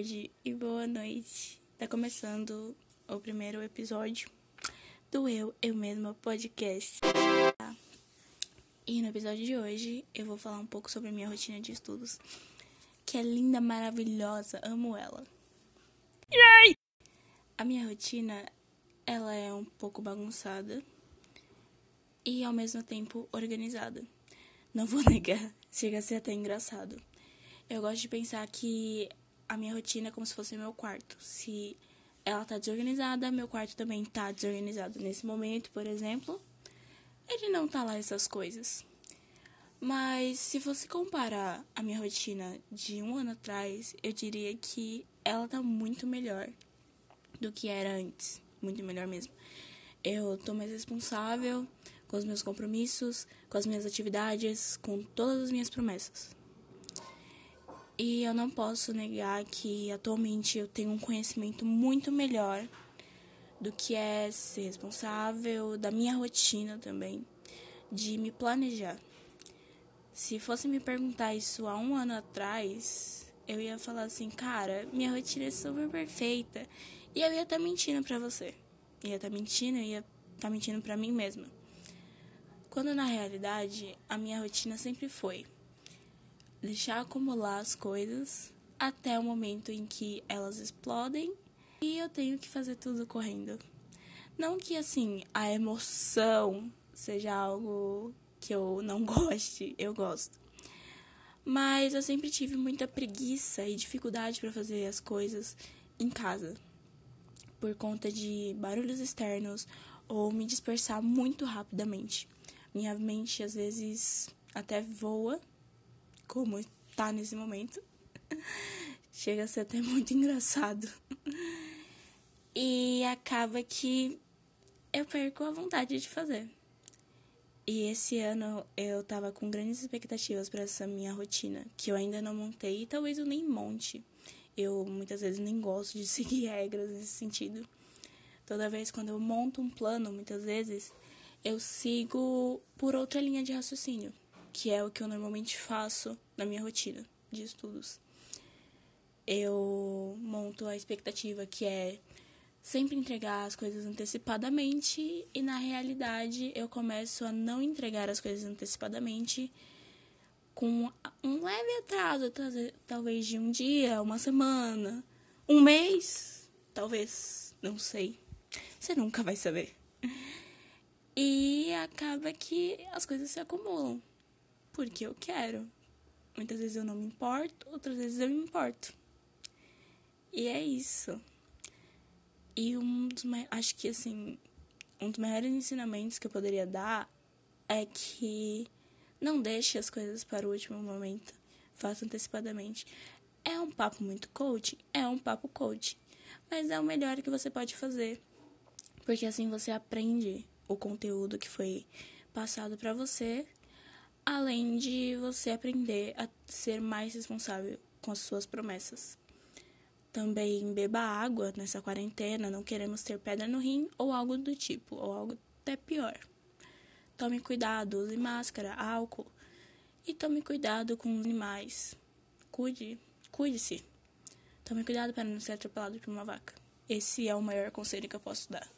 tarde e boa noite. Tá começando o primeiro episódio do Eu, Eu Mesma Podcast. E no episódio de hoje eu vou falar um pouco sobre a minha rotina de estudos, que é linda, maravilhosa, amo ela. Yay! A minha rotina, ela é um pouco bagunçada e ao mesmo tempo organizada. Não vou negar, chega a ser até engraçado. Eu gosto de pensar que a minha rotina é como se fosse meu quarto. Se ela tá desorganizada, meu quarto também tá desorganizado. Nesse momento, por exemplo, ele não tá lá essas coisas. Mas se fosse comparar a minha rotina de um ano atrás, eu diria que ela tá muito melhor do que era antes. Muito melhor mesmo. Eu tô mais responsável com os meus compromissos, com as minhas atividades, com todas as minhas promessas. E eu não posso negar que atualmente eu tenho um conhecimento muito melhor do que é ser responsável, da minha rotina também, de me planejar. Se fosse me perguntar isso há um ano atrás, eu ia falar assim, cara, minha rotina é super perfeita. E eu ia estar tá mentindo pra você. Ia estar tá mentindo, eu ia estar tá mentindo pra mim mesma. Quando na realidade, a minha rotina sempre foi deixar acumular as coisas até o momento em que elas explodem e eu tenho que fazer tudo correndo. Não que assim a emoção seja algo que eu não goste, eu gosto. Mas eu sempre tive muita preguiça e dificuldade para fazer as coisas em casa, por conta de barulhos externos ou me dispersar muito rapidamente. Minha mente às vezes até voa como está nesse momento. Chega a ser até muito engraçado. E acaba que eu perco a vontade de fazer. E esse ano eu tava com grandes expectativas para essa minha rotina, que eu ainda não montei e talvez eu nem monte. Eu muitas vezes nem gosto de seguir regras nesse sentido. Toda vez quando eu monto um plano, muitas vezes eu sigo por outra linha de raciocínio que é o que eu normalmente faço na minha rotina de estudos. Eu monto a expectativa que é sempre entregar as coisas antecipadamente e na realidade eu começo a não entregar as coisas antecipadamente com um leve atraso, talvez de um dia, uma semana, um mês, talvez, não sei. Você nunca vai saber. E acaba que as coisas se acumulam porque eu quero. Muitas vezes eu não me importo, outras vezes eu me importo. E é isso. E um dos acho que assim, um dos maiores ensinamentos que eu poderia dar é que não deixe as coisas para o último momento. Faça antecipadamente. É um papo muito coach? É um papo coach. Mas é o melhor que você pode fazer. Porque assim você aprende o conteúdo que foi passado para você além de você aprender a ser mais responsável com as suas promessas. Também beba água nessa quarentena, não queremos ter pedra no rim ou algo do tipo, ou algo até pior. Tome cuidado, use máscara, álcool e tome cuidado com os animais. Cuide, cuide-se. Tome cuidado para não ser atropelado por uma vaca. Esse é o maior conselho que eu posso dar.